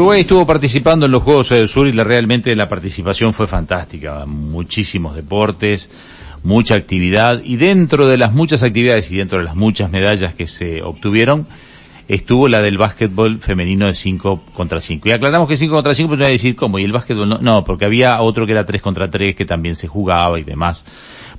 Uruguay estuvo participando en los Juegos del Sur y la, realmente la participación fue fantástica. Muchísimos deportes, mucha actividad y dentro de las muchas actividades y dentro de las muchas medallas que se obtuvieron, estuvo la del básquetbol femenino de 5 contra 5. Y aclaramos que 5 contra 5, pero no voy a decir cómo, y el básquetbol no, no, porque había otro que era 3 contra 3 que también se jugaba y demás.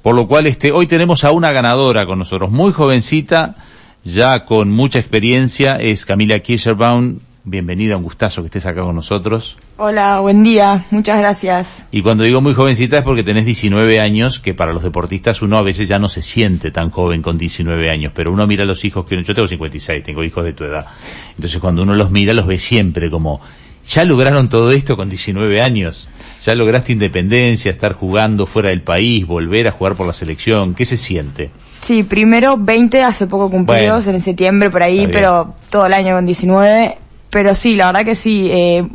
Por lo cual este, hoy tenemos a una ganadora con nosotros, muy jovencita, ya con mucha experiencia, es Camila Kircherbaum. Bienvenida, un gustazo que estés acá con nosotros. Hola, buen día, muchas gracias. Y cuando digo muy jovencita es porque tenés 19 años, que para los deportistas uno a veces ya no se siente tan joven con 19 años, pero uno mira a los hijos que yo tengo 56, tengo hijos de tu edad. Entonces cuando uno los mira los ve siempre como, ya lograron todo esto con 19 años, ya lograste independencia, estar jugando fuera del país, volver a jugar por la selección, ¿qué se siente? Sí, primero 20 hace poco cumplidos, Bueno. en septiembre por ahí, pero todo el año con 19. Pero sí, la verdad que sí, eh,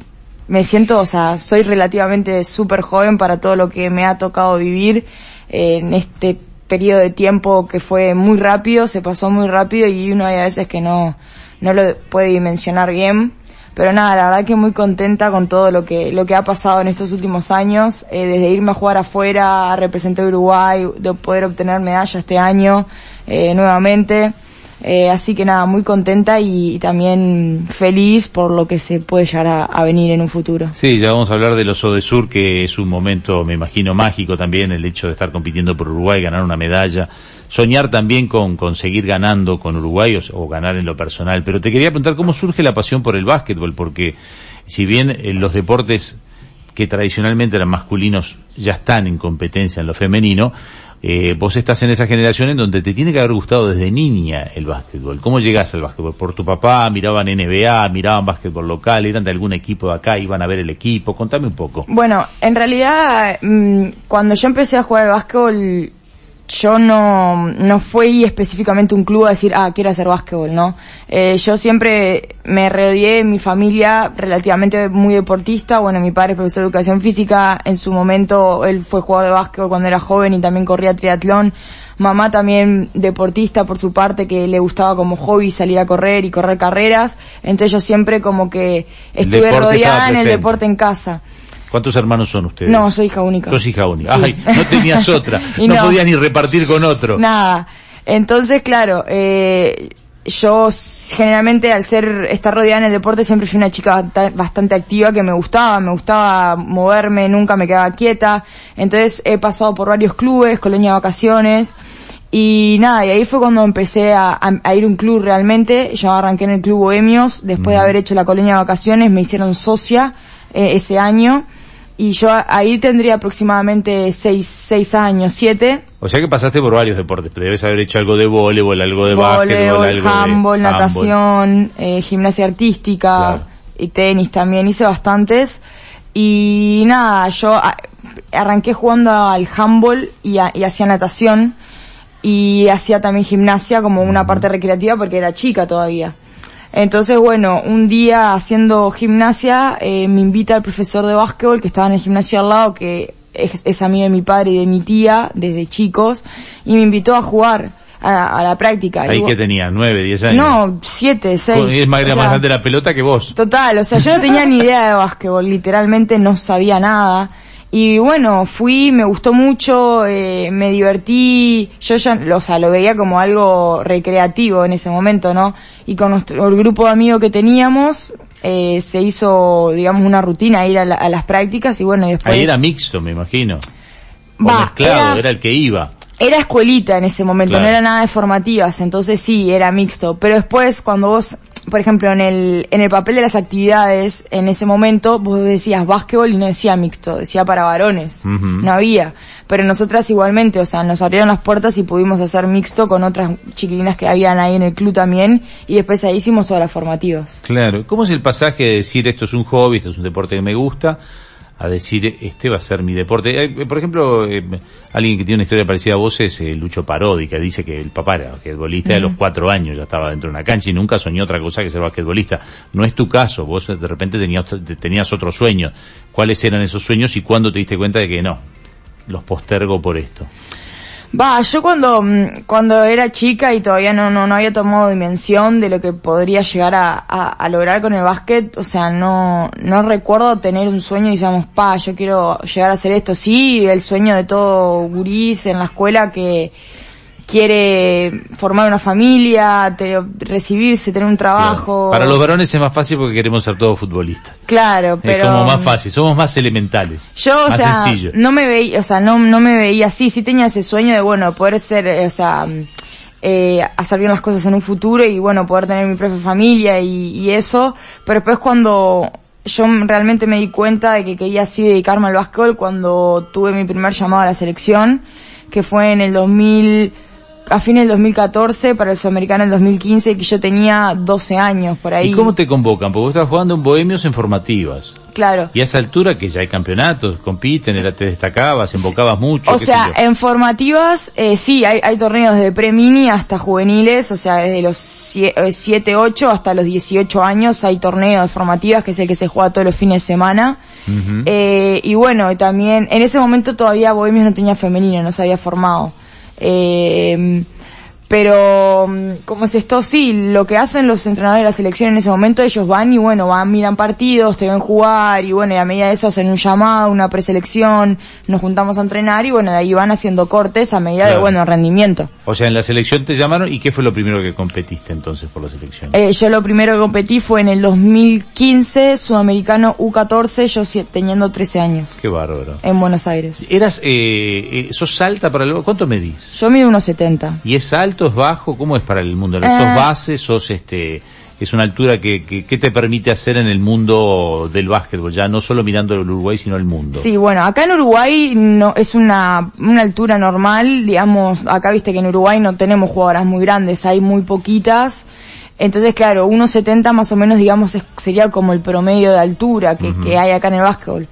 me siento, o sea, soy relativamente súper joven para todo lo que me ha tocado vivir eh, en este periodo de tiempo que fue muy rápido, se pasó muy rápido y uno hay a veces que no, no lo puede dimensionar bien. Pero nada, la verdad que muy contenta con todo lo que, lo que ha pasado en estos últimos años, eh, desde irme a jugar afuera, a representar a Uruguay, de poder obtener medalla este año, eh, nuevamente. Eh, así que nada, muy contenta y, también feliz por lo que se puede llegar a, a venir en un futuro. Sí, ya vamos a hablar de Sur, que es un momento, me imagino, mágico también, el hecho de estar compitiendo por Uruguay, ganar una medalla, soñar también con, con seguir ganando con Uruguay o, o ganar en lo personal. Pero te quería preguntar cómo surge la pasión por el básquetbol, porque si bien eh, los deportes que tradicionalmente eran masculinos ya están en competencia en lo femenino, eh, vos estás en esa generación en donde te tiene que haber gustado desde niña el básquetbol. ¿Cómo llegaste al básquetbol? ¿Por tu papá? ¿Miraban NBA? ¿Miraban básquetbol local? ¿Eran de algún equipo de acá? ¿Iban a ver el equipo? Contame un poco. Bueno, en realidad, mm, cuando yo empecé a jugar al básquetbol, yo no, no fui específicamente un club a decir, ah, quiero hacer básquetbol, ¿no? Eh, yo siempre me rodeé en mi familia relativamente muy deportista. Bueno, mi padre es profesor de educación física. En su momento, él fue jugador de básquetbol cuando era joven y también corría triatlón. Mamá también deportista por su parte, que le gustaba como hobby salir a correr y correr carreras. Entonces yo siempre como que estuve rodeada en el deporte en casa. ¿Cuántos hermanos son ustedes? No, soy hija única. Sos hija única. Sí. Ay, no tenías otra. No, no. podías ni repartir con otro. Nada. Entonces, claro, eh, yo generalmente al ser, estar rodeada en el deporte siempre fui una chica basta- bastante activa que me gustaba, me gustaba moverme, nunca me quedaba quieta. Entonces he pasado por varios clubes, colonia de vacaciones. Y nada, y ahí fue cuando empecé a, a- a ir a un club realmente. Yo arranqué en el club Bohemios, después de haber hecho la colonia de vacaciones me hicieron socia eh, ese año. Y yo ahí tendría aproximadamente seis, seis años, siete. O sea que pasaste por varios deportes, pero debes haber hecho algo de voleibol, algo de básquetbol, Voleibol, algo handball, de natación, eh, gimnasia artística Claro. y tenis también, hice bastantes. Y nada, yo arranqué jugando al handball y, a- y hacía natación y hacía también gimnasia como una parte recreativa porque era chica todavía. Entonces, bueno, un día haciendo gimnasia, eh, me invita el profesor de básquetbol que estaba en el gimnasio al lado, que es, es amigo de mi padre y de mi tía desde chicos, y me invitó a jugar a, a la práctica. Ahí que tenía, nueve, diez años. no, siete, seis. es más, O sea, más grande la pelota que vos. Total, o sea, yo no tenía ni idea de básquetbol, literalmente no sabía nada. Y bueno, fui, me gustó mucho, eh, me divertí, yo ya, o sea, lo veía como algo recreativo en ese momento, ¿no? Y con nuestro, el grupo de amigos que teníamos, eh, se hizo, digamos, una rutina ir a, la- a las prácticas y bueno, y después... Ahí era mixto, me imagino. O Va, mezclado, era- era... el que iba. Era escuelita en ese momento, Claro. no era nada de formativas, entonces sí, era mixto. Pero después, cuando vos, por ejemplo, en el, en el papel de las actividades, en ese momento, vos decías básquetbol y no decía mixto, decía para varones. Ujú. No había. Pero nosotras igualmente, o sea, nos abrieron las puertas y pudimos hacer mixto con otras chiquilinas que habían ahí en el club también, y después ahí hicimos todas las formativas. Claro. ¿Cómo es el pasaje de decir esto es un hobby, esto es un deporte que me gusta, a decir este va a ser mi deporte? Eh, por ejemplo, eh, alguien que tiene una historia parecida a vos es eh, Lucho Parodi, que dice que el papá era basquetbolista de los cuatro años, ya estaba dentro de una cancha y nunca soñó otra cosa que ser basquetbolista. No es tu caso, vos de repente tenías, tenías otros sueños. ¿Cuáles eran esos sueños y cuándo te diste cuenta de que no? Los postergo por esto. Va, yo cuando, mm, cuando era chica y todavía no, no, no había tomado dimensión de lo que podría llegar a, a, lograr con el básquet, o sea, no, no recuerdo tener un sueño y digamos, pa, yo quiero llegar a hacer esto. Sí, el sueño de todo gurís en la escuela que, quiere formar una familia, te- recibirse, tener un trabajo. Para los varones es más fácil porque queremos ser todos futbolistas. Claro, pero... Es como más fácil, somos más elementales. Yo, o más sea, sencillo. no me veía, o sea, no, no me veía así, sí tenía ese sueño de, bueno, poder ser, eh, o sea, eh, hacer bien las cosas en un futuro y, bueno, poder tener mi propia familia y, y eso, pero después cuando yo realmente me di cuenta de que quería así dedicarme al básquetbol cuando tuve mi primer llamado a la selección, que fue en el 2000, a fines del 2014, para el Sudamericano en el 2015, que yo tenía 12 años por ahí. ¿Y cómo te convocan? Porque vos estás jugando en Bohemios en formativas. Claro. Y a esa altura que ya hay campeonatos, compiten, te destacabas, invocabas mucho. O sea, en formativas, eh, sí, hay, hay torneos desde pre-mini hasta juveniles, o sea, desde los 7, 8 hasta los 18 años hay torneos formativas, que es el que se juega todos los fines de semana. Eh, y bueno, también, en ese momento todavía Bohemios no tenía femenino, no se había formado. Eh, pero, mm, como es esto? Sí, lo que hacen los entrenadores de la selección en ese momento, ellos van y bueno, van, miran partidos, te ven jugar y bueno, y a medida de eso hacen un llamado, una preselección, nos juntamos a entrenar y bueno, de ahí van haciendo cortes a medida de bueno, rendimiento. O sea, en la selección te llamaron y ¿qué fue lo primero que competiste entonces por la selección? Eh, yo lo primero que competí fue en el 2015, Sudamericano U14, yo teniendo 13 años, Qué bárbaro. en Buenos Aires. Eras, eh, eh, sos alta para el, ¿cuánto medís? Yo mido unos 70. ¿Y es alto, es bajo? ¿Cómo es para el mundo? ¿Sos Eh. base? ¿Sos este, es una altura que, que, que te permite hacer en el mundo del básquetbol? Ya no solo mirando el Uruguay, sino el mundo. Sí, bueno, acá en Uruguay no es una, una altura normal, digamos, acá viste que en Uruguay no tenemos jugadoras muy grandes, hay muy poquitas. Entonces, claro, 1.70 más o menos, digamos, es- sería como el promedio de altura que, que hay acá en el básquetbol.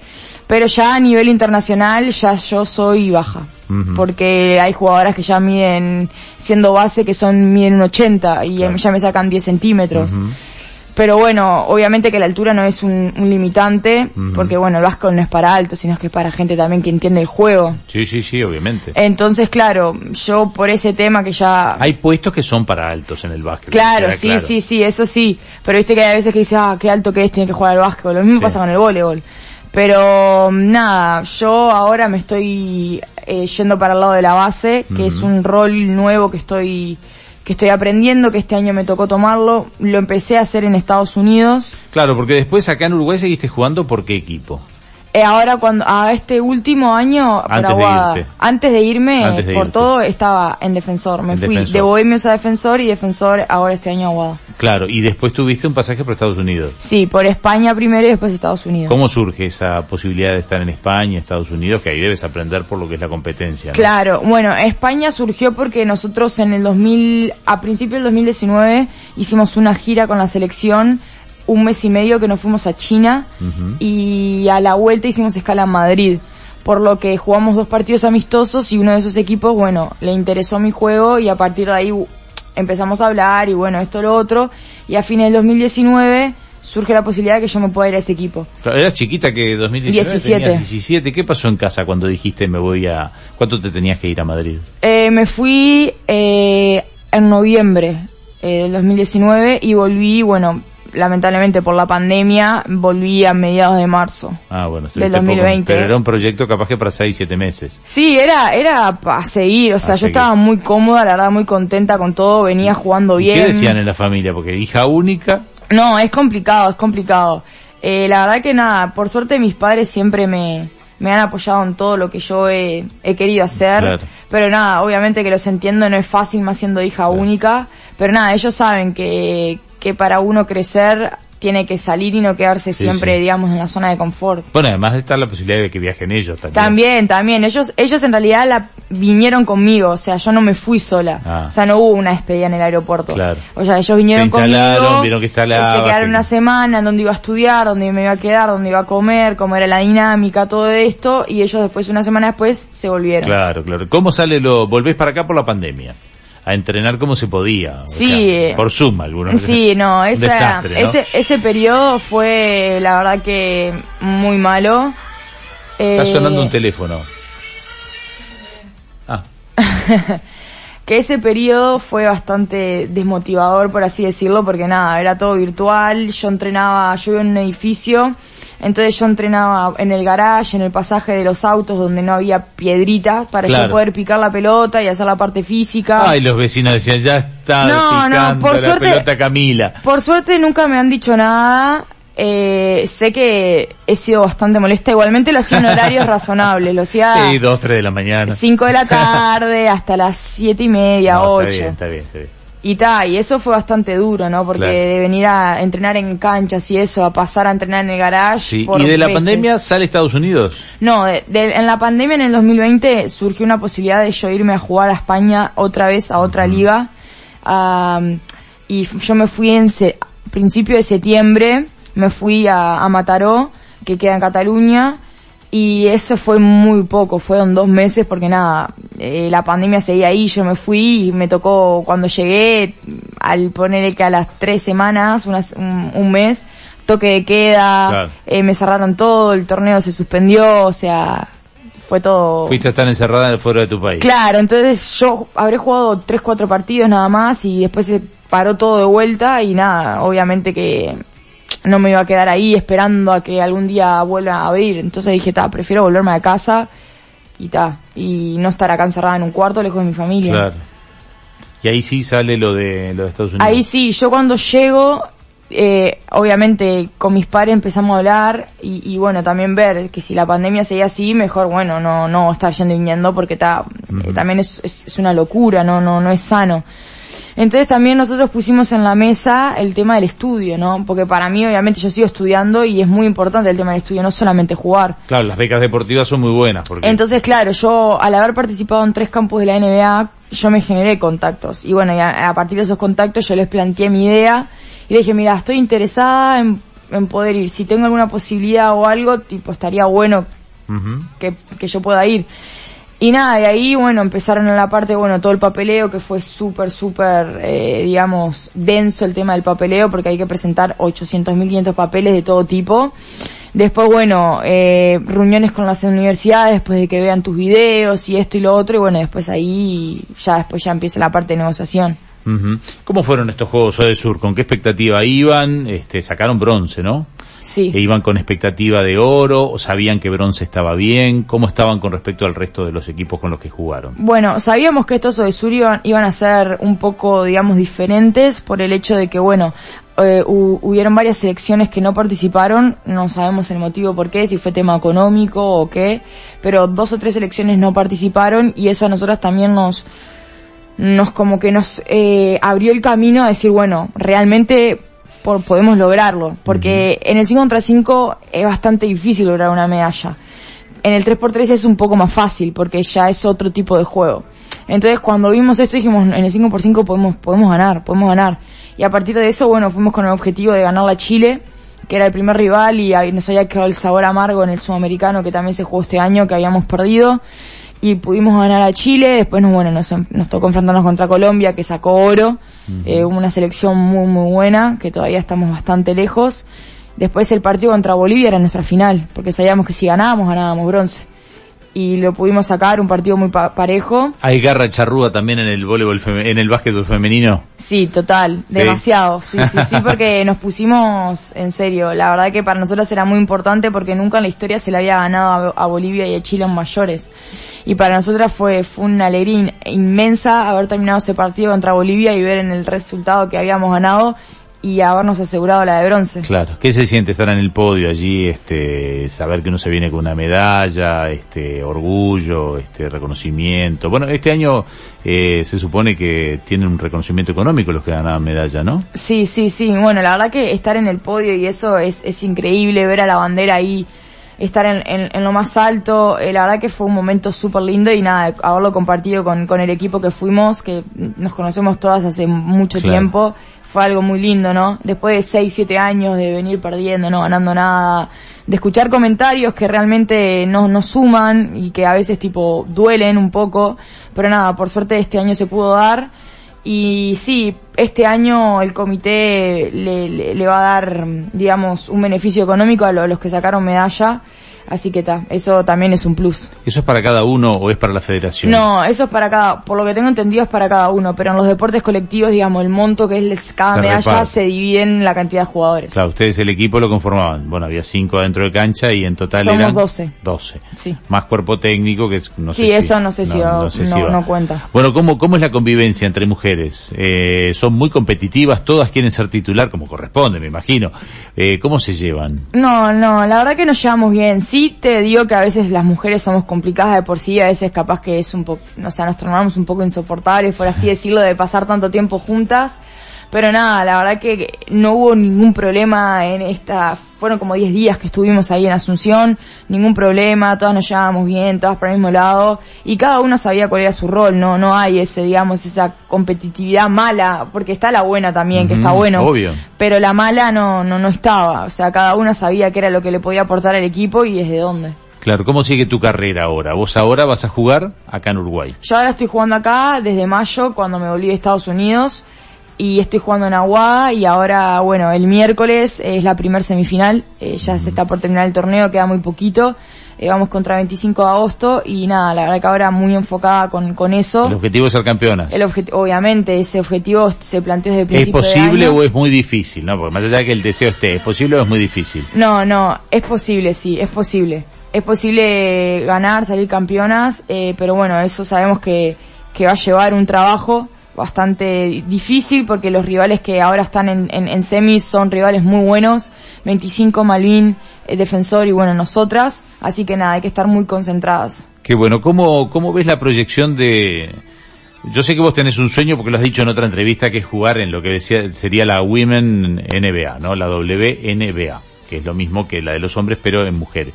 Pero ya a nivel internacional, ya yo soy baja. Porque hay jugadoras que ya miden, siendo base, que son, miden un 80 y Claro. ya me sacan 10 centímetros. Pero bueno, obviamente que la altura no es un, un limitante, porque bueno, el básquetbol no es para alto, sino que es para gente también que entiende el juego. Sí, sí, sí, obviamente. Entonces, claro, yo por ese tema que ya... Hay puestos que son para altos en el básquet. Claro, sí, sí, sí, eso sí. Pero viste que hay veces que dices, ah, qué alto que es, tiene que jugar al básquetbol. Lo mismo Sí. pasa con el voleibol. Pero nada, yo ahora me estoy eh, yendo para el lado de la base, que es un rol nuevo que estoy que estoy aprendiendo, que este año me tocó tomarlo. Lo empecé a hacer en Estados Unidos. Claro, porque después acá en Uruguay seguiste jugando por qué equipo. Eh, ahora cuando a este último año por Antes de Aguada, irte. antes de irme Antes de por irte. todo estaba en defensor me En fui Defensor. de Bohemios a defensor y defensor ahora este año Aguada Claro, y después tuviste un pasaje por Estados Unidos. sí por España primero y después Estados Unidos ¿Cómo surge esa posibilidad de estar en España, Estados Unidos, que ahí debes aprender por lo que es la competencia? ¿no? Claro, bueno, España surgió porque nosotros en el 2000, a principios del 2019, hicimos una gira con la selección, un mes y medio que nos fuimos a China y a la vuelta hicimos escala en Madrid. Por lo que jugamos dos partidos amistosos y uno de esos equipos, bueno, le interesó mi juego y a partir de ahí uh, empezamos a hablar y bueno, esto lo otro. Y a fines del 2019 surge la posibilidad de que yo me pueda ir a ese equipo. Claro, Eras chiquita que 2019 17. tenías 17. ¿Qué pasó en casa cuando dijiste me voy a... ¿Cuánto te tenías que ir a Madrid? Eh, me fui eh, en noviembre eh, del 2019 y volví, bueno, lamentablemente por la pandemia, volví a mediados de marzo. Ah, bueno, Del estuviste poco, 2020. pero era un proyecto capaz que para 6, 7 meses. Sí, era, era para seguir, o sea, A yo seguir. estaba muy cómoda, la verdad muy contenta con todo, venía jugando ¿Y bien. ¿Qué decían en la familia? Porque hija única, No, es complicado, es complicado. Eh, la verdad que nada, por suerte mis padres siempre me, me han apoyado en todo lo que yo he, he querido hacer. Claro. Pero nada, obviamente que los entiendo, no es fácil más siendo hija única. Pero nada, ellos saben que, que para uno crecer tiene que salir y no quedarse Sí, siempre, sí. digamos, en la zona de confort. bueno, además de estar la posibilidad de que viajen ellos también. También, también. Ellos, ellos en realidad la vinieron conmigo, o sea, yo no me fui sola. Ah. O sea, no hubo una despedida en el aeropuerto. Claro. O sea, ellos vinieron conmigo. vieron que instalabas, Se quedaron que- una semana en donde iba a estudiar, donde me iba a quedar, donde iba a comer, cómo era la dinámica, todo esto, y ellos después, una semana después, se volvieron. Claro, claro. ¿Cómo sale lo... volvés para acá por la pandemia? A entrenar como se podía. o Sí, sea, eh, por Zoom algunos. Sí, no, esa, desastre, ¿no? ese, ese periodo fue, la verdad que, muy malo. Está Eh, sonando un teléfono. Ah. que ese periodo fue bastante desmotivador, por así decirlo, porque nada, era todo virtual, yo entrenaba, yo vivo en un edificio, entonces yo entrenaba en el garage, en el pasaje de los autos donde no había piedritas para yo poder picar la pelota y hacer la parte física. Ay, los vecinos decían, ya está no, no, por la suerte, pelota Camila. Por suerte nunca me han dicho nada, eh, sé que he sido bastante molesta. Igualmente lo hacía en horarios razonables. Lo hacía. Sí, dos, tres de la mañana. Cinco de la tarde hasta las siete y media, ocho. Está bien, está bien, está bien. Y ta, y eso fue bastante duro, ¿no? Porque de venir a entrenar en canchas y eso, a pasar a entrenar en el garage. Sí. ¿Y de la pandemia sale Estados Unidos? No, en la pandemia en el 2020 surgió una posibilidad de yo irme a jugar a España otra vez a otra liga. y yo me fui en principio de septiembre me fui a, Mataró, que queda en Cataluña, y eso fue muy poco, fueron dos meses porque nada, eh, la pandemia seguía ahí, yo me fui y me tocó cuando llegué, al poner que a las tres semanas, un, mes, toque de queda, eh, me cerraron todo, el torneo se suspendió, o sea, fue todo... Fuiste a estar encerrada fuera de tu país. Claro, entonces yo habré jugado tres, cuatro partidos nada más y después se paró todo de vuelta y nada, obviamente que no me iba a quedar ahí esperando a que algún día vuelva a abrir. Entonces dije, ta, prefiero volverme a casa y ta, y no estar acá encerrada en un cuarto lejos de mi familia. Claro. Y ahí sí sale lo de, lo de Estados Unidos. Ahí sí, yo cuando llego, eh, obviamente con mis padres empezamos a hablar y, bueno, también ver que si la pandemia seguía así, mejor bueno, no, no estar yendo y viniendo porque ta, eh, también es, es, es, una locura, no, no, no es sano. Entonces también nosotros pusimos en la mesa el tema del estudio, ¿no? Porque para mí obviamente yo sigo estudiando y es muy importante el tema del estudio, no solamente jugar. Claro, las becas deportivas son muy buenas. Porque... Entonces, claro, yo al haber participado en tres campos de la NBA, yo me generé contactos. Y bueno, a, partir de esos contactos yo les planteé mi idea y dije, mira, estoy interesada en, en poder ir. Si tengo alguna posibilidad o algo, tipo, estaría bueno que, que yo pueda ir. Y nada, de ahí, bueno, empezaron en la parte, bueno, todo el papeleo, que fue súper, súper, eh, digamos, denso el tema del papeleo, porque hay que presentar 800.500 papeles de todo tipo. Después, bueno, eh, reuniones con las universidades, después de que vean tus videos y esto y lo otro, y bueno, después ahí, ya después ya empieza la parte de negociación. ¿Cómo fueron estos Juegos de Sur? ¿Con qué expectativa iban? Este, sacaron bronce, ¿no? Sí. ¿E iban con expectativa de oro o sabían que bronce estaba bien? ¿Cómo estaban con respecto al resto de los equipos con los que jugaron? Bueno, sabíamos que estos Sur iban, iban a ser un poco, digamos, diferentes por el hecho de que, bueno, eh, hubieron varias selecciones que no participaron, no sabemos el motivo por qué, si fue tema económico o qué, pero dos o tres selecciones no participaron y eso a nosotras también nos, nos como que nos eh, abrió el camino a decir, bueno, realmente podemos lograrlo, porque en el 5 contra 5 es bastante difícil lograr una medalla. En el 3x3 es un poco más fácil, porque ya es otro tipo de juego. Entonces cuando vimos esto dijimos, en el 5x5 podemos, podemos ganar, podemos ganar. Y a partir de eso, bueno, fuimos con el objetivo de ganar la Chile, que era el primer rival y nos había quedado el sabor amargo en el sudamericano que también se jugó este año, que habíamos perdido. Y pudimos ganar a Chile, después nos, bueno, nos, nos tocó enfrentarnos contra Colombia, que sacó oro. Eh, una selección muy muy buena, que todavía estamos bastante lejos. Después el partido contra Bolivia era nuestra final, porque sabíamos que si ganábamos, ganábamos bronce y lo pudimos sacar, un partido muy parejo. ¿Hay garra charrúa también en el voleibol en el básquetbol femenino? Sí, total, demasiado, sí, sí, sí, porque nos pusimos en serio. La verdad que para nosotros era muy importante porque nunca en la historia se le había ganado a, Bolivia y a Chile en mayores. Y para nosotras fue, fue una alegría inmensa haber terminado ese partido contra Bolivia y ver en el resultado que habíamos ganado y habernos asegurado la de bronce. Claro. ¿Qué se siente estar en el podio allí, este, saber que uno se viene con una medalla, este, orgullo, este, reconocimiento? Bueno, este año eh, se supone que tienen un reconocimiento económico los que ganaban medalla, ¿no? Sí, sí, sí. Bueno, la verdad que estar en el podio y eso es, es increíble, ver a la bandera ahí estar en, en, lo más alto. Eh, la verdad que fue un momento súper lindo y nada, haberlo compartido con, con el equipo que fuimos, que nos conocemos todas hace mucho tiempo fue algo muy lindo, ¿no? Después de 6, 7 años de venir perdiendo, no ganando nada, de escuchar comentarios que realmente no, no suman y que a veces tipo duelen un poco, pero nada, por suerte este año se pudo dar. Y sí, este año el comité le, le, va a dar, digamos, un beneficio económico a, los que sacaron medalla. Así que está, eso también es un plus. ¿Eso es para cada uno o es para la federación? No, eso es para cada, por lo que tengo entendido es para cada uno, pero en los deportes colectivos, digamos, el monto que es cada medalla se divide en la cantidad de jugadores. Claro, ustedes el equipo lo conformaban. Bueno, había cinco adentro de cancha y en total Somos eran 12. 12. Sí. Más cuerpo técnico que no sé Sí, si- eso no sé si va- sé si no- va. no cuenta. Bueno, ¿cómo, ¿cómo es la convivencia entre mujeres? Eh, son muy competitivas, todas quieren ser titular como corresponde, me imagino. Eh, ¿Cómo se llevan? No, no, la verdad que nos llevamos bien. Sí te digo que a veces las mujeres somos complicadas de por sí, a veces capaz que es un poco, o sea, nos tornamos un poco insoportables, por así decirlo, de pasar tanto tiempo juntas. Pero nada, la verdad que no hubo ningún problema en esta, fueron como 10 días que estuvimos ahí en Asunción, ningún problema, todas nos llevábamos bien, todas para el mismo lado, y cada una sabía cuál era su rol, no, no hay ese, digamos, esa competitividad mala, porque está la buena también, que está bueno obvio. pero la mala no, no, no estaba. O sea, cada una sabía qué era lo que le podía aportar al equipo y desde dónde. Claro, ¿cómo sigue tu carrera ahora? ¿Vos ahora vas a jugar acá en Uruguay? Yo ahora estoy jugando acá desde mayo, cuando me volví de Estados Unidos, y estoy jugando en Aguada, y ahora, bueno, el miércoles es la primer semifinal, eh, ya se está por terminar el torneo, queda muy poquito, eh, vamos contra 25 de agosto, y nada, la verdad que ahora muy enfocada con, con eso. El objetivo es ser campeona. El obviamente, ese objetivo se planteó desde el ¿Es principio de posible año. o es muy difícil? No, porque más allá de que el deseo esté, ¿es posible o es muy difícil? No, no, es posible, sí, es posible. Es posible ganar, salir campeonas, eh, pero bueno, eso sabemos que, que va a llevar un trabajo bastante difícil porque los rivales que ahora están en, en, en semis son rivales muy buenos, 25 Malvin, eh, Defensor y bueno, nosotras, así que nada, hay que estar muy concentradas. Qué bueno, ¿cómo, cómo ves la proyección de... Yo sé que vos tenés un sueño porque lo has dicho en otra entrevista que es jugar en lo que decía, sería la Women NBA, ¿no? La WNBA, que es lo mismo que la de los hombres pero en mujeres.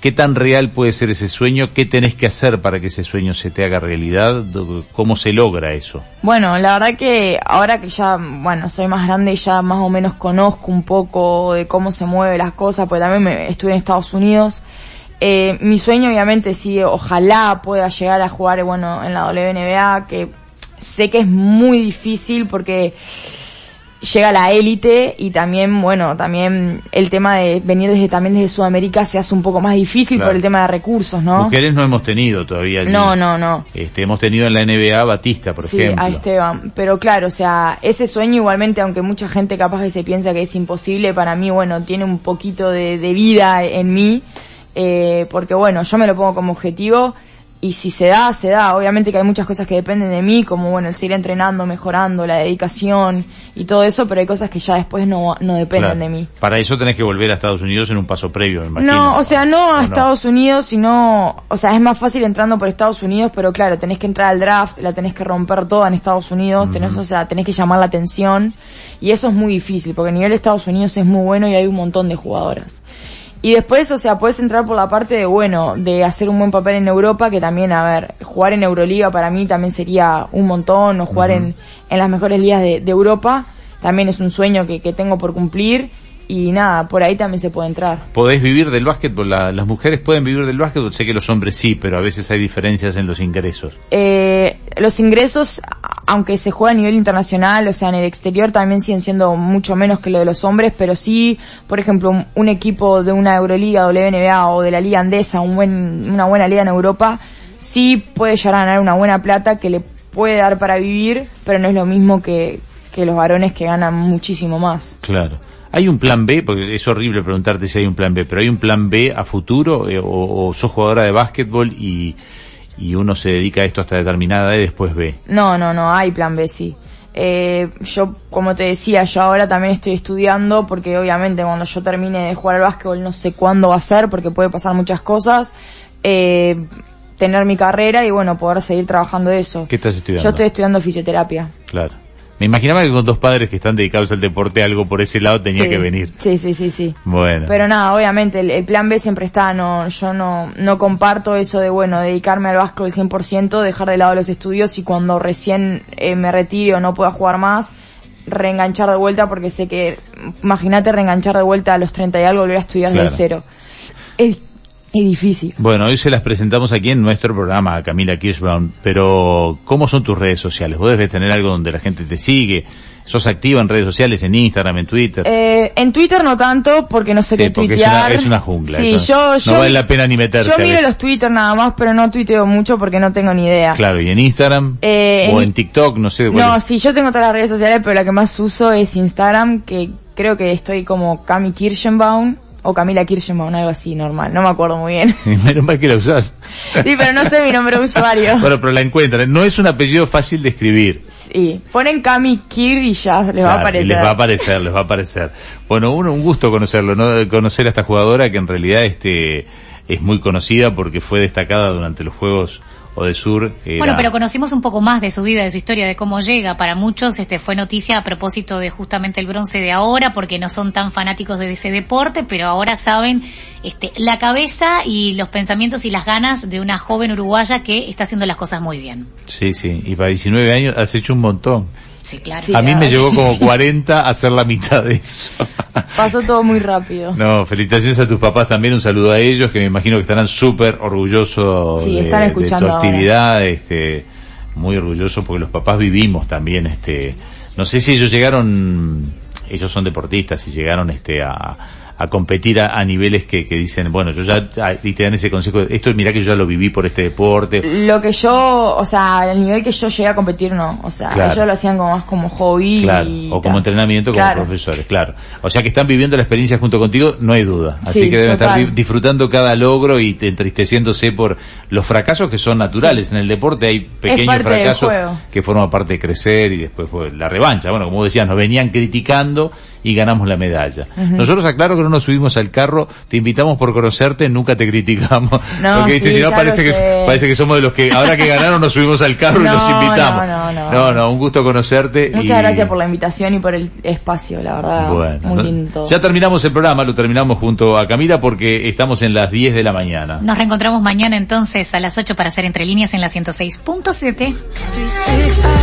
¿Qué tan real puede ser ese sueño? ¿Qué tenés que hacer para que ese sueño se te haga realidad? ¿Cómo se logra eso? Bueno, la verdad que ahora que ya, bueno, soy más grande y ya más o menos conozco un poco de cómo se mueven las cosas, porque también me, estuve en Estados Unidos. Eh, mi sueño obviamente sí, ojalá pueda llegar a jugar, bueno, en la WNBA, que sé que es muy difícil porque llega la élite y también, bueno, también el tema de venir desde también desde Sudamérica se hace un poco más difícil Claro. por el tema de recursos, ¿no? Mujeres no hemos tenido todavía allí. No, no, no. Este, hemos tenido en la NBA a Batista, por sí, ejemplo. a Esteban. Pero claro, o sea, ese sueño igualmente, aunque mucha gente capaz que se piensa que es imposible, para mí, bueno, tiene un poquito de, de vida en mí, eh, porque bueno, yo me lo pongo como objetivo y si se da, se da. Obviamente que hay muchas cosas que dependen de mí, como bueno, el seguir entrenando, mejorando, la dedicación y todo eso, pero hay cosas que ya después no, no dependen Claro. de mí. Para eso tenés que volver a Estados Unidos en un paso previo, me imagino. No, o sea, no a ¿O Estados Unidos, sino, o sea, es más fácil entrando por Estados Unidos, pero claro, tenés que entrar al draft, la tenés que romper toda en Estados Unidos, tenés, o sea, tenés que llamar la atención, y eso es muy difícil, porque el nivel de Estados Unidos es muy bueno y hay un montón de jugadoras. Y después, o sea, puedes entrar por la parte de, bueno, de hacer un buen papel en Europa, que también, a ver, jugar en Euroliga para mí también sería un montón, o jugar en, en las mejores ligas de, de Europa, también es un sueño que, que tengo por cumplir, y nada, por ahí también se puede entrar. ¿Podés vivir del básquetbol? La- las mujeres pueden vivir del básquetbol. Sé que los hombres sí, pero a veces hay diferencias en los ingresos. eh, los ingresos, aunque se juega a nivel internacional, o sea, en el exterior también siguen siendo mucho menos que lo de los hombres, pero sí, por ejemplo, un, un equipo de una Euroliga, WNBA o de la Liga Andesa, un buen, una buena liga en Europa, sí puede llegar a ganar una buena plata que le puede dar para vivir, pero no es lo mismo que, que los varones que ganan muchísimo más. Claro. ¿Hay un plan B? Porque es horrible preguntarte si hay un plan B, pero ¿hay un plan B a futuro? Eh, o, o sos jugadora de básquetbol y, y uno se dedica a esto hasta determinada edad y después ve? No, no, no, hay plan B, sí. Eh, yo, como te decía, yo ahora también estoy estudiando porque obviamente cuando yo termine de jugar al básquetbol no sé cuándo va a ser porque puede pasar muchas cosas. Eh, tener mi carrera y bueno, poder seguir trabajando eso. ¿Qué estás estudiando? Yo estoy estudiando fisioterapia. Claro. Me imaginaba que con dos padres que están dedicados al deporte algo por ese lado tenía Sí, que venir. Sí, sí, sí, sí. Bueno. Pero nada, obviamente el, el plan B siempre está, no, yo no, no comparto eso de bueno, dedicarme al básquetbol 100%, dejar de lado los estudios y cuando recién eh, me retire o no pueda jugar más, reenganchar de vuelta porque sé que, imagínate reenganchar de vuelta a los 30 y algo, volver a estudiar Claro. de cero. Es, es difícil. Bueno, hoy se las presentamos aquí en nuestro programa, Camila Kirschbaum, pero ¿cómo son tus redes sociales? Vos debes tener algo donde la gente te sigue. ¿Sos activa en redes sociales, en Instagram, en Twitter? Eh, en Twitter no tanto, porque no sé Sí, qué porque es tuitear. una- es una jungla, Sí, yo, No vale la pena ni meterse Yo miro los Twitter nada más, pero no tuiteo mucho porque no tengo ni idea. Claro, ¿y en Instagram? Eh, ¿O en- en TikTok? No sé. No, es. sí, yo tengo todas las redes sociales, pero la que más uso es Instagram, que creo que estoy como Cami Kirschenbaum o Camila Kirschenbaum, algo así normal, no me acuerdo muy bien. Menos mal que la usás. Sí, pero no sé mi nombre de usuario. Bueno, pero la encuentran. No es un apellido fácil de escribir. Sí, ponen Cami Kir y ya les va a aparecer. Les va a aparecer, les va a aparecer. Bueno, uno, un gusto conocerlo, ¿no? Conocer a esta jugadora que en realidad este, es muy conocida porque fue destacada durante los Juegos Era- Bueno, pero conocimos un poco más de su vida, de su historia, de cómo llega. Para muchos este fue noticia a propósito de justamente el bronce de ahora, porque no son tan fanáticos de ese deporte, pero ahora saben este la cabeza y los pensamientos y las ganas de una joven uruguaya que está haciendo las cosas muy bien. Sí, sí. Y para 19 años has hecho un montón. Sí, claro. Sí. a mí me llegó como 40 a hacer la mitad de eso. Pasó todo muy rápido. No, felicitaciones a tus papás también, un saludo a ellos, que me imagino que estarán súper orgullosos Sí, de, están de escuchando tu ahora. actividad, este, muy orgullosos porque los papás vivimos también, este, no sé si ellos llegaron, ellos son deportistas y llegaron, este, a, a competir a, a niveles que, que dicen, bueno, yo ya, y te dan ese consejo, esto mirá que yo ya lo viví por este deporte, Lo que yo, o sea, el nivel que yo llegué a competir no, o sea, Claro. ellos lo hacían como más como hobby Claro, y o como entrenamiento como Claro. profesores, claro. O sea que están viviendo la experiencia junto contigo, no hay duda. Así Sí, que deben estar total. disfrutando cada logro y te- entristeciéndose por los fracasos que son naturales. En el deporte hay pequeños fracasos que forman parte de crecer y después fue la revancha. Bueno, como decías, nos venían criticando y ganamos la medalla. Nosotros, aclaro que no nos subimos al carro, te invitamos por conocerte, nunca te criticamos. No, Porque sí, si no parece que, parece que somos de los que ahora que ganaron nos subimos al carro y los invitamos. no, no, no. no, no, un gusto conocerte. Muchas y- gracias por la invitación y por el espacio, la verdad, bueno, muy ¿no? lindo. ya terminamos el programa, lo terminamos junto a Camila porque estamos en las 10 de la mañana. Nos reencontramos mañana entonces a las 8 para hacer entre líneas en la 106.7.